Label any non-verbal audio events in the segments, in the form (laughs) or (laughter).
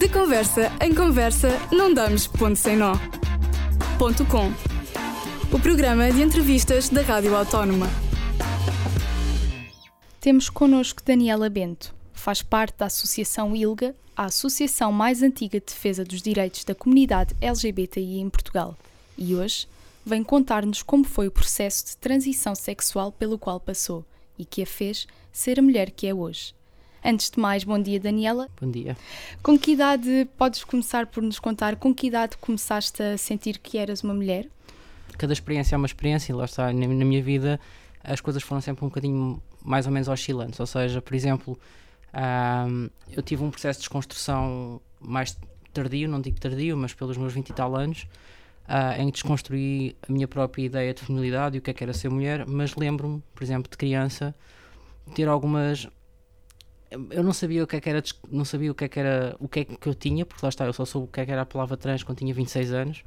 De conversa em conversa, não damos ponto sem nó. Ponto com. O programa de entrevistas da Rádio Autónoma. Temos connosco Daniela Bento. Faz parte da Associação ILGA, a associação mais antiga de defesa dos direitos da comunidade LGBTI em Portugal. E hoje vem contar-nos como foi o processo de transição sexual pelo qual passou e que a fez ser a mulher que é hoje. Antes de mais, bom dia, Daniela. Bom dia. Com que idade podes começar por nos contar? Com que idade começaste a sentir que eras uma mulher? Cada experiência é uma experiência, e lá está, na, na minha vida as coisas foram sempre um bocadinho mais ou menos oscilantes. Ou seja, por exemplo, um, eu tive um processo de desconstrução mais tardio, não digo tardio, mas pelos meus 20 e tal anos, uh, em que desconstruí a minha própria ideia de feminilidade e o que é que era ser mulher, mas lembro-me, por exemplo, de criança, ter algumas eu não sabia o que é que era não sabia o que é que era o que é que eu tinha porque lá está eu só soube o que é que era a palavra trans quando tinha 26 anos.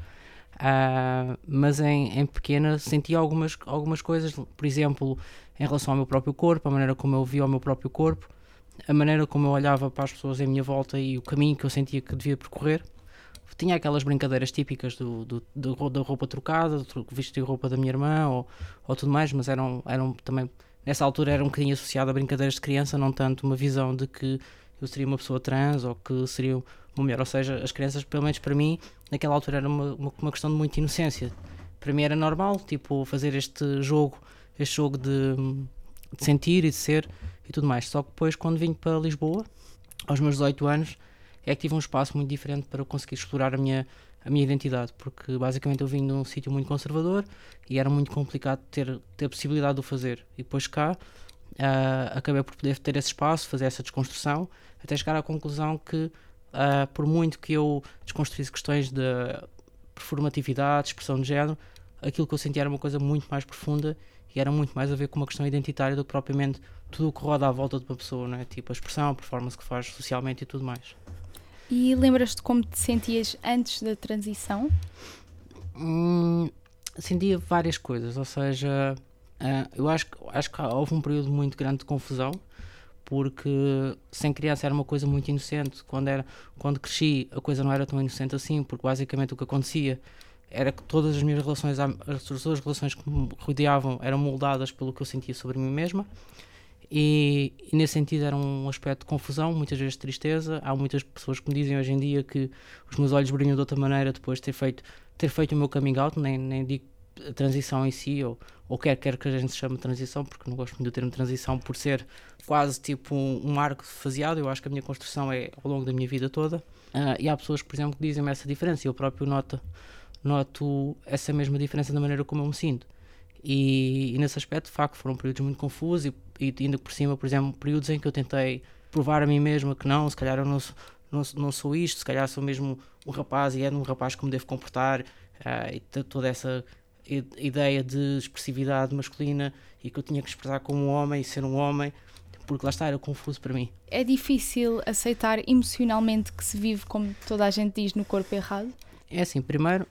Uh, mas em, em pequena sentia algumas algumas coisas por exemplo em relação ao meu próprio corpo a maneira como eu via o meu próprio corpo a maneira como eu olhava para as pessoas em minha volta e o caminho que eu sentia que devia percorrer. Tinha aquelas brincadeiras típicas do, do, do da roupa trocada, do vestir roupa da minha irmã ou, ou tudo mais, mas eram, eram também nessa altura era um bocadinho associado a brincadeiras de criança, não tanto uma visão de que eu seria uma pessoa trans ou que seria uma mulher. Ou seja, as crianças, pelo menos para mim, naquela altura era uma, uma, uma questão de muita inocência. Para mim era normal, tipo, fazer este jogo, este jogo de, de sentir e de ser e tudo mais. Só que depois, quando vim para Lisboa, aos meus 18 anos, é que tive um espaço muito diferente para conseguir explorar a minha, a minha identidade, porque basicamente eu vim de um sítio muito conservador e era muito complicado ter, ter a possibilidade de o fazer. E depois cá uh, acabei por poder ter esse espaço, fazer essa desconstrução, até chegar à conclusão que, uh, por muito que eu desconstruísse questões de performatividade, expressão de género, aquilo que eu sentia era uma coisa muito mais profunda e era muito mais a ver com uma questão identitária do que propriamente tudo o que roda à volta de uma pessoa, não é? Tipo a expressão, a performance que faz socialmente e tudo mais. E lembras-te como te sentias antes da transição? Hum, sentia várias coisas, ou seja, uh, eu acho, acho que houve um período muito grande de confusão, porque sem criança era uma coisa muito inocente, quando, era, quando cresci a coisa não era tão inocente assim, porque basicamente o que acontecia era que todas as minhas relações, as duas relações que me rodeavam eram moldadas pelo que eu sentia sobre mim mesma e, e, nesse sentido era um aspecto de confusão, muitas vezes tristeza. Há muitas pessoas que me dizem hoje em dia que os meus olhos brilham de outra maneira depois de ter feito, ter feito o meu coming out, nem, nem digo a transição em si, ou, ou quer, quer que a gente se chame de transição, porque não gosto muito do termo transição por ser quase tipo um, um arco faseado. Eu acho que a minha construção é ao longo da minha vida toda. Uh, e há pessoas por exemplo, que dizem-me essa diferença, e eu próprio noto, noto essa mesma diferença na maneira como eu me sinto. E, e, nesse aspecto, de facto, foram períodos muito confusos e, e ainda por cima, por exemplo, períodos em que eu tentei provar a mim mesma que não, se calhar eu não, não, não sou isto, se calhar sou mesmo um rapaz e é um rapaz que me devo comportar uh, e toda essa ideia de expressividade masculina e que eu tinha que expressar como um homem e ser um homem, porque lá está, era confuso para mim. É difícil aceitar emocionalmente que se vive, como toda a gente diz, no corpo errado? É assim, primeiro,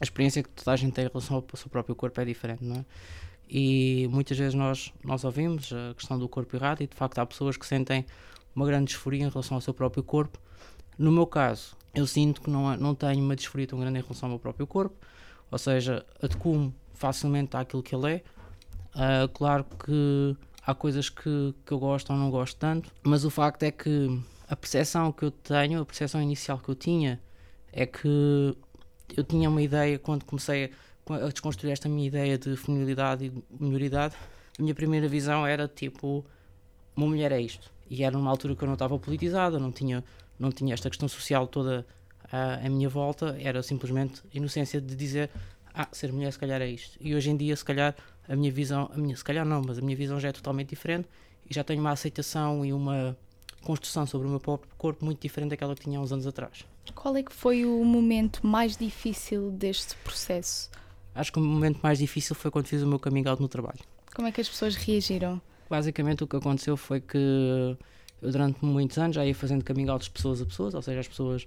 a experiência que toda a gente tem em relação ao seu próprio corpo é diferente, não é? E muitas vezes nós, nós ouvimos a questão do corpo errado e de facto há pessoas que sentem uma grande disforia em relação ao seu próprio corpo. No meu caso, eu sinto que não, não tenho uma disforia tão grande em relação ao meu próprio corpo, ou seja, adequo-me facilmente àquilo que ele é. Uh, claro que há coisas que, que eu gosto ou não gosto tanto, mas o facto é que a percepção que eu tenho, a percepção inicial que eu tinha, é que eu tinha uma ideia quando comecei a, desconstruir esta minha ideia de feminilidade e de minoridade. A minha primeira visão era tipo: uma mulher é isto. E era numa altura que eu não estava politizada, não tinha, não tinha esta questão social toda à, à minha volta, era simplesmente inocência de dizer: ah, ser mulher se calhar é isto. E hoje em dia, se calhar, a minha visão, a minha, se calhar não, mas a minha visão já é totalmente diferente e já tenho uma aceitação e uma construção sobre o meu próprio corpo muito diferente daquela que tinha uns anos atrás. Qual é que foi o momento mais difícil deste processo? Acho que o momento mais difícil foi quando fiz o meu coming out no trabalho. Como é que as pessoas reagiram? Basicamente o que aconteceu foi que eu durante muitos anos já ia fazendo coming out de pessoas a pessoas, ou seja, as pessoas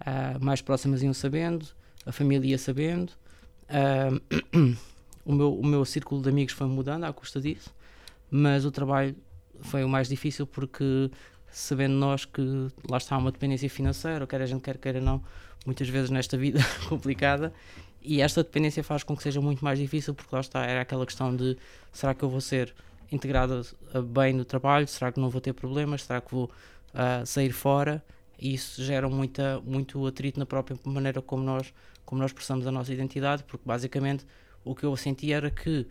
uh, mais próximas iam sabendo, a família ia sabendo, uh, (clears throat) o, meu, o meu círculo de amigos foi mudando à custa disso, mas o trabalho foi o mais difícil porque sabendo nós que lá está uma dependência financeira, quer a gente quer queira não, muitas vezes nesta vida (laughs) complicada, e esta dependência faz com que seja muito mais difícil, porque lá está, era aquela questão de será que eu vou ser integrada bem no trabalho, será que não vou ter problemas, será que vou uh, sair fora, e isso gera muita, muito atrito na própria maneira como nós, como nós expressamos a nossa identidade, porque basicamente o que eu sentia era que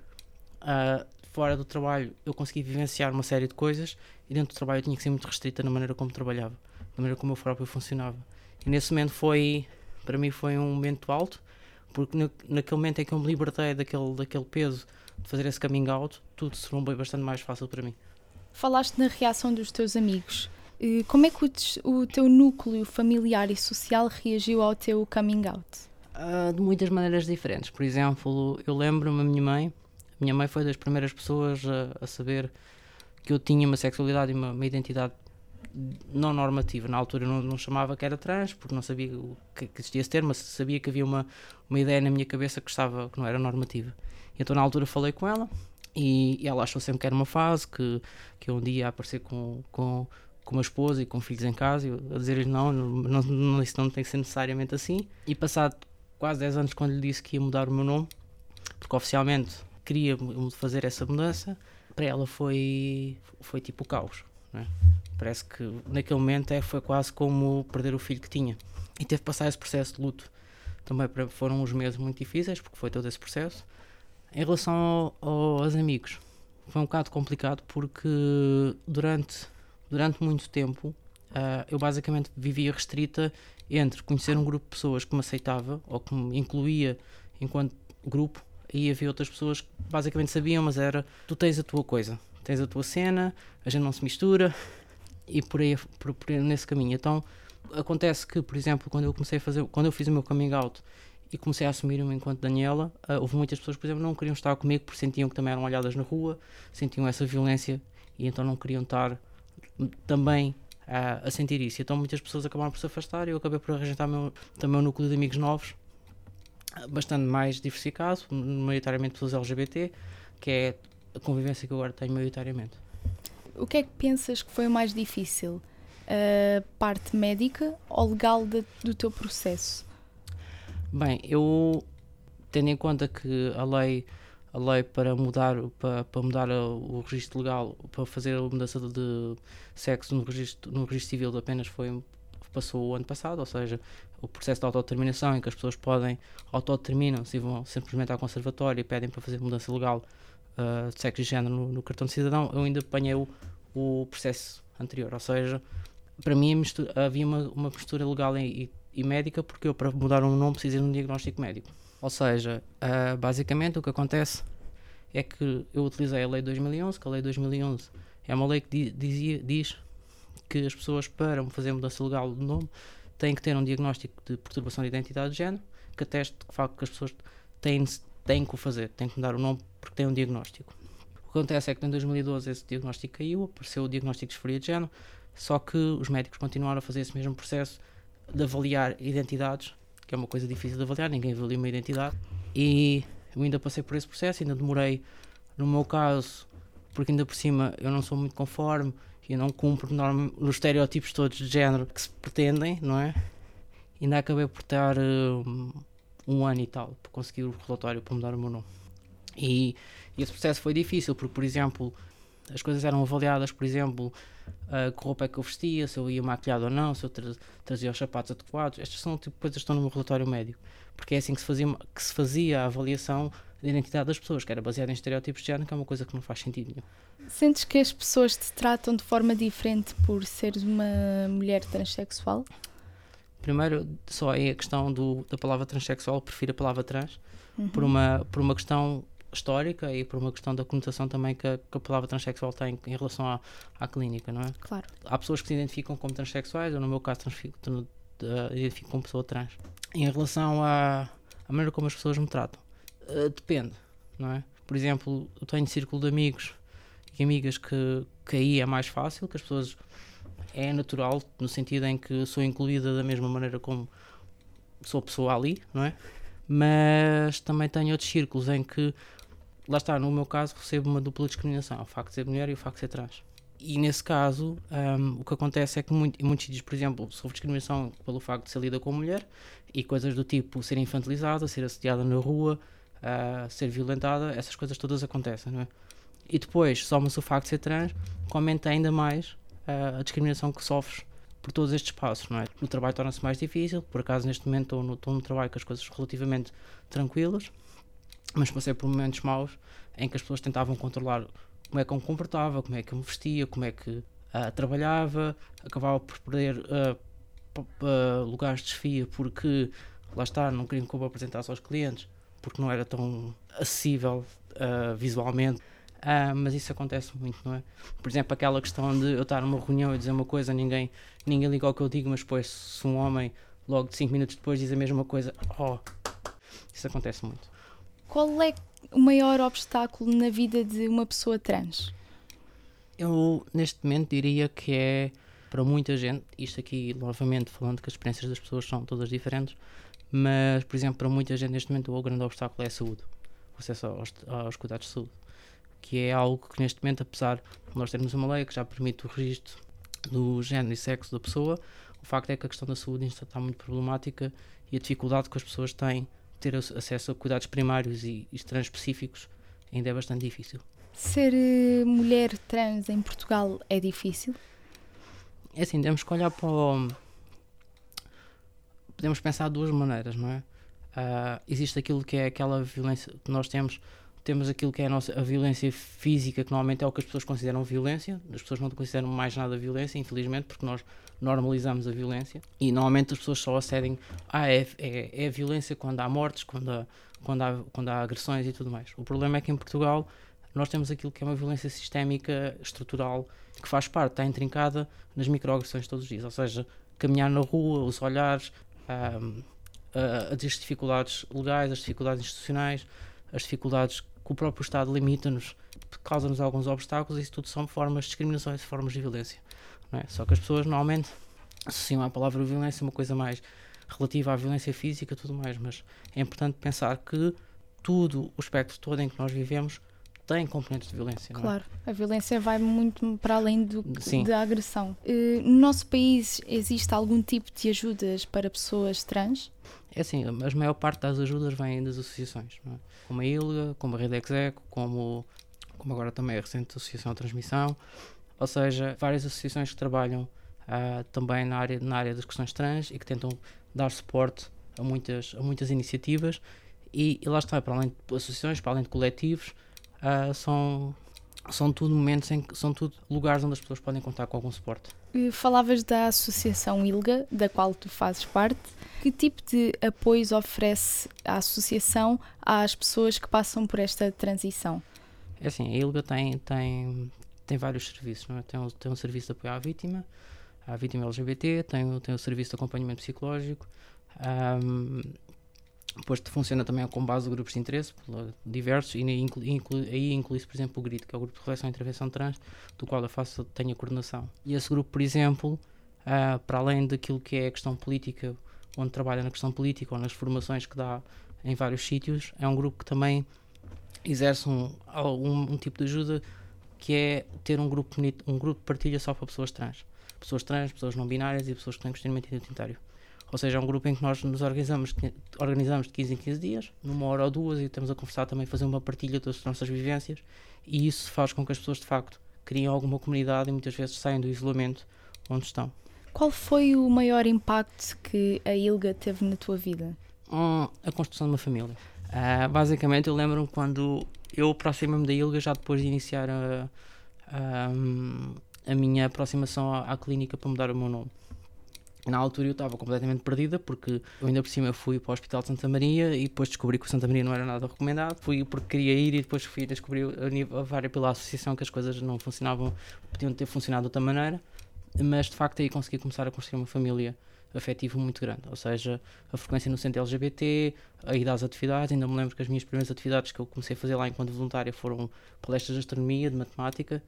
uh, fora do trabalho eu conseguia vivenciar uma série de coisas e dentro do trabalho eu tinha que ser muito restrita na maneira como trabalhava, na maneira como eu próprio funcionava. E nesse momento foi, para mim, foi um momento alto, porque no, naquele momento em que eu me libertei daquele, daquele peso de fazer esse coming out, tudo se tornou bastante mais fácil para mim. Falaste na reação dos teus amigos. Como é que o, o teu núcleo familiar e social reagiu ao teu coming out? Uh, de muitas maneiras diferentes. Por exemplo, eu lembro-me a minha mãe, minha mãe foi das primeiras pessoas a, a saber que eu tinha uma sexualidade e uma, uma identidade não normativa. Na altura não, não, chamava que era trans, porque não sabia que, que, existia esse termo, mas sabia que havia uma, uma ideia na minha cabeça que, estava, que não era normativa. Então na altura falei com ela e, e ela achou sempre que era uma fase, que, que eu um dia ia aparecer com, com, com uma esposa e com filhos em casa, e eu, a dizer-lhe não, não, não, isso não tem que ser necessariamente assim. E passado quase 10 anos, quando lhe disse que ia mudar o meu nome, porque oficialmente queria fazer essa mudança, para ela foi, foi tipo o caos. Né? Parece que naquele momento é, foi quase como perder o filho que tinha. E teve que passar esse processo de luto. Também foram uns meses muito difíceis, porque foi todo esse processo. Em relação ao, aos amigos, foi um bocado complicado porque durante, durante muito tempo uh, eu basicamente vivia restrita entre conhecer um grupo de pessoas que me aceitava ou que me incluía enquanto grupo e havia outras pessoas que basicamente sabiam, mas era tu tens a tua coisa, tens a tua cena, a gente não se mistura e por aí, por, por nesse caminho. Então acontece que, por exemplo, quando eu comecei a fazer, quando eu fiz o meu coming out e comecei a assumir-me enquanto Daniela, uh, houve muitas pessoas, por exemplo, não queriam estar comigo porque sentiam que também eram olhadas na rua, sentiam essa violência e então não queriam estar também uh, a sentir isso. Então muitas pessoas acabaram por se afastar e eu acabei por arranjar também um núcleo de amigos novos, bastante mais diversificado, maioritariamente pessoas LGBT, que é a convivência que eu agora tenho maioritariamente. O que é que pensas que foi o mais difícil? A parte médica ou legal de, do teu processo? Bem, eu tendo em conta que a lei a lei para mudar para, para mudar o registro legal para fazer a mudança de sexo no registro no registro civil apenas foi passou o ano passado, ou seja, o processo de autodeterminação em que as pessoas podem autodeterminam-se e vão simplesmente ao conservatório e pedem para fazer mudança legal uh, de sexo e género no, no, cartão de cidadão, eu ainda apanhei o, o processo anterior, ou seja, para mim mistura, havia uma, uma postura legal e, e, médica porque eu para mudar um nome precisei de um diagnóstico médico. Ou seja, uh, basicamente o que acontece é que eu utilizei a lei 2011, que a lei 2011 é uma lei que dizia, diz que as pessoas, para fazer mudança legal de nome, têm que ter um diagnóstico de perturbação de identidade de género, que ateste que que as pessoas têm, têm que o fazer, têm que mudar o nome porque têm um diagnóstico. O que acontece é que em 2012 esse diagnóstico caiu, apareceu o diagnóstico de disforia de género, só que os médicos continuaram a fazer esse mesmo processo de avaliar identidades, que é uma coisa difícil de avaliar, ninguém avalia uma identidade, e eu ainda passei por esse processo, ainda demorei, no meu caso, porque ainda por cima eu não sou muito conforme, e não cumpro norma, os estereótipos todos de género que se pretendem, não é? E ainda acabei por ter um, um ano e tal para conseguir o relatório para mudar o meu nome. E, e, esse processo foi difícil, porque, por exemplo, as coisas eram avaliadas, por exemplo, uh, que roupa é que eu vestia, se eu ia maquilhado ou não, se eu tra trazia os sapatos adequados. Estas são tipo coisas que estão no meu relatório médico, porque é assim que se fazia, que se fazia a avaliação da identidade das pessoas, que era baseada em estereótipos de género, que é uma coisa que não faz sentido nenhum. Sentes que as pessoas te tratam de forma diferente por seres uma mulher transexual? Primeiro, só é a questão do, da palavra transexual, prefiro a palavra trans, uhum. por, uma, por uma questão histórica e por uma questão da conotação também que a, que a palavra transexual tem em relação à, à clínica, não é? Claro. Há pessoas que se identificam como transexuais, eu no meu caso identifico como pessoa trans. Em relação à, à maneira como as pessoas me tratam, uh, depende, não é? Por exemplo, eu tenho círculo de amigos e amigas que, que aí é mais fácil, que as pessoas é natural, no sentido em que sou incluída da mesma maneira como sou pessoa ali, não é? Mas também tenho outros círculos em que, lá está, no meu caso, recebo uma dupla discriminação, o facto de ser mulher e o facto de ser trans. e nesse caso, um, o que acontece é que muito, em muitos sítios, por exemplo, sofre discriminação pelo facto de ser lida como mulher e coisas do tipo ser infantilizada, ser assediada na rua, uh, ser violentada, essas coisas todas acontecem, não é? E depois soma-se o facto de ser trans, que aumenta ainda mais uh, a discriminação que sofres por todos estes passos, não é? O trabalho torna-se mais difícil, por acaso neste momento estou no, estou no trabalho com as coisas relativamente tranquilas, mas passei por momentos maus em que as pessoas tentavam controlar como é que eu me comportava, como é que eu me vestia, como é que uh, trabalhava, acabava por perder uh, lugares de desfia porque lá está, não queriam que eu apresentasse aos clientes porque não era tão acessível visualmente. Uh, mas isso acontece muito, não é? Por exemplo, aquela questão de eu estar numa reunião e dizer uma coisa, ninguém, ninguém liga ao que eu digo, mas depois, se um homem, logo de 5 minutos depois, diz a mesma coisa, oh, isso acontece muito. Qual é o maior obstáculo na vida de uma pessoa trans? Eu, neste momento, diria que é para muita gente, isto aqui, novamente, falando que as experiências das pessoas são todas diferentes, mas, por exemplo, para muita gente, neste momento, o grande obstáculo é a saúde, o acesso aos, aos cuidados de saúde que é algo que neste momento, apesar de nós termos uma lei que já permite o registro do género e sexo da pessoa, o facto é que a questão da saúde está muito problemática e a dificuldade que as pessoas têm de ter acesso a cuidados primários e, e trans específicos ainda é bastante difícil. Ser uh, mulher trans em Portugal é difícil? É assim, temos que olhar para o... Podemos pensar de duas maneiras, não é? Uh, existe aquilo que é aquela violência que nós temos temos aquilo que é a, nossa, a violência física, que normalmente é o que as pessoas consideram violência. As pessoas não consideram mais nada violência, infelizmente, porque nós normalizamos a violência. E normalmente as pessoas só acedem. Ah, é, é, é violência quando há mortes, quando há, quando, há, quando há agressões e tudo mais. O problema é que em Portugal nós temos aquilo que é uma violência sistémica, estrutural, que faz parte, está intrincada nas microagressões todos os dias. Ou seja, caminhar na rua, os olhares, as dificuldades legais, as dificuldades institucionais, as dificuldades que o próprio Estado limita-nos, causa-nos alguns obstáculos, isso tudo são formas de discriminação e formas de violência. É? Só que as pessoas normalmente associam à palavra violência uma coisa mais relativa à violência física e tudo mais, mas é importante pensar que tudo, o espectro todo em que nós vivemos, tem componentes de violência. É? Claro, é? a violência vai muito para além do, da agressão. Uh, no nosso país existe algum tipo de ajudas para pessoas trans? É assim, a maior parte das ajudas vem das associações, é? como a ILGA, como a Rede Execo, como, como agora também a recente Associação de Transmissão, ou seja, várias associações que trabalham uh, também na área, na área das questões trans e que tentam dar suporte a muitas, a muitas iniciativas e, e lá está, para além de associações, para além de coletivos, uh, são, são tudo momentos em que são tudo lugares onde as pessoas podem contar com algum suporte. Falavas da Associação ILGA, da qual tu fazes parte. Que tipo de apoios oferece a associação às pessoas que passam por esta transição? É assim, a ILGA tem, tem, tem vários serviços. É? tem, um, tem um serviço de apoio à vítima, à vítima LGBT, tem, tem um serviço de acompanhamento psicológico, um, depois funciona também com base de grupos de interesse diversos e aí inclui-se, por exemplo, o GRIT, que é o Grupo de Reflexão e Intervenção Trans, do qual eu faço, tenho a coordenação. E esse grupo, por exemplo, uh, para além daquilo que é a questão política, onde trabalha na questão política ou nas formações que dá em vários sítios, é um grupo que também exerce um, um, um tipo de ajuda que é ter um grupo, um grupo de partilha só para pessoas trans. Pessoas trans, pessoas não binárias e pessoas que têm questionamento identitário. Ou seja, é um grupo em que nós nos organizamos, organizamos de 15 em 15 dias, numa hora ou duas, e estamos a conversar também, fazer uma partilha das nossas vivências, e isso faz com que as pessoas, de facto, criem alguma comunidade e muitas vezes saiam do isolamento onde estão. Qual foi o maior impacto que a ILGA teve na tua vida? Hum, a construção de uma família. Uh, basicamente, eu lembro-me quando eu aproximei-me da ILGA já depois de iniciar a, a, a minha aproximação à, à clínica para mudar o meu nome. Na altura eu estava completamente perdida porque eu ainda por cima fui para o Hospital de Santa Maria e depois descobri que o Santa Maria não era nada recomendado. Fui porque queria ir e depois fui descobrir a, a várias pela associação que as coisas não funcionavam, podiam ter funcionado de outra maneira. Mas de facto aí consegui começar a construir uma família afetiva muito grande, ou seja, a frequência no centro LGBT, a ida às atividades, ainda me lembro que as minhas primeiras atividades que eu comecei a fazer lá enquanto voluntária foram palestras de astronomia, de matemática,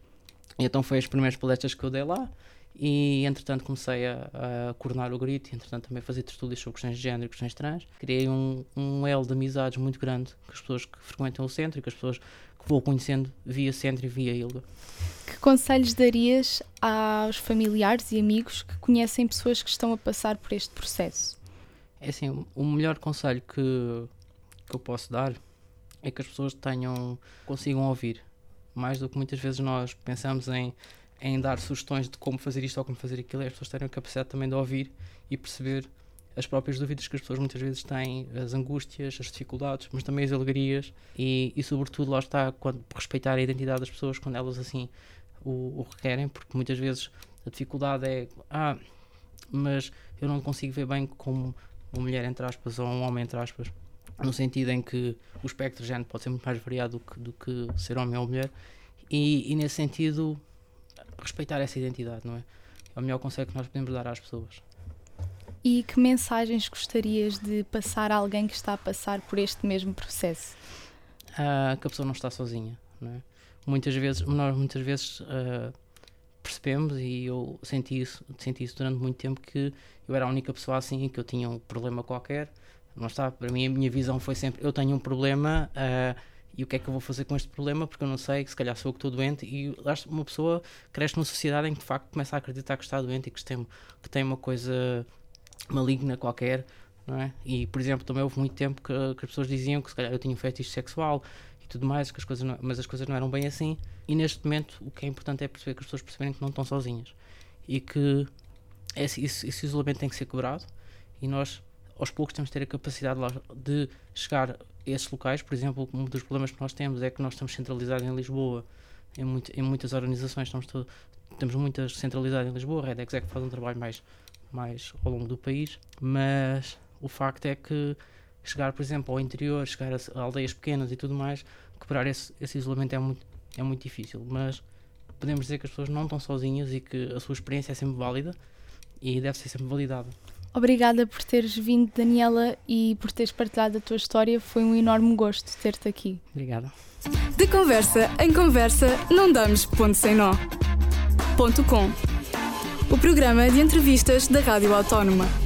e então foi as primeiras palestras que eu dei lá, e entretanto comecei a, a coordenar o GRIT, entretanto também fazer tertúlias sobre questões de género e questões trans. Criei um, um elo de amizades muito grande com as pessoas que frequentam o centro e com as pessoas que vou conhecendo via centro e via Ilga. Que conselhos darias aos familiares e amigos que conhecem pessoas que estão a passar por este processo? É assim, o melhor conselho que, que eu posso dar é que as pessoas tenham, consigam ouvir, mais do que muitas vezes nós pensamos em, em dar sugestões de como fazer isto ou como fazer aquilo, é as pessoas terem a capacidade também de ouvir e perceber as próprias dúvidas que as pessoas muitas vezes têm, as angústias, as dificuldades, mas também as alegrias. E, e sobretudo lá está quando respeitar a identidade das pessoas quando elas assim o, o requerem, porque muitas vezes a dificuldade é ah, mas eu não consigo ver bem como uma mulher entre aspas ou um homem entre aspas no sentido em que o espectro de género pode ser muito mais variado do que, do que ser homem ou mulher. E, e nesse sentido respeitar essa identidade, não é? É o melhor conselho que nós podemos dar às pessoas. E que mensagens gostarias de passar a alguém que está a passar por este mesmo processo? Uh, que a pessoa não está sozinha, não é? Muitas vezes, nós muitas vezes uh, percebemos e eu senti isso, senti isso durante muito tempo que eu era a única pessoa assim, que eu tinha um problema qualquer. Não está, para mim a minha visão foi sempre eu tenho um problema uh, e o que é que eu vou fazer com este problema porque eu não sei, se calhar sou eu que estou doente e uma pessoa cresce numa sociedade em que de facto começa a acreditar que está doente e que tem, que tem uma coisa maligna qualquer, não é? E, por exemplo, também houve muito tempo que, que as pessoas diziam que se calhar eu tinha um fetiche sexual e tudo mais, que as coisas não, mas as coisas não eram bem assim. E neste momento o que é importante é perceber que as pessoas perceberem que não estão sozinhas e que esse, esse, esse isolamento tem que ser quebrado e nós aos poucos temos de ter a capacidade de chegar esses locais. Por exemplo, um dos problemas que nós temos é que nós estamos centralizados em Lisboa, em, muito, em muitas organizações, estamos todo, temos muitas centralizadas em Lisboa, a Redex é que faz um trabalho mais mais ao longo do país, mas o facto é que chegar, por exemplo, ao interior, chegar a, aldeias pequenas e tudo mais, quebrar esse, esse isolamento é muito, é muito difícil. Mas podemos dizer que as pessoas não estão sozinhas e que a sua experiência é sempre válida e deve ser sempre validada. Obrigada por teres vindo, Daniela, e por teres partilhado a tua história. Foi um enorme gosto ter-te aqui. Obrigada. De conversa em conversa, não damos ponto sem nó. Ponto com o programa de entrevistas da Rádio Autónoma.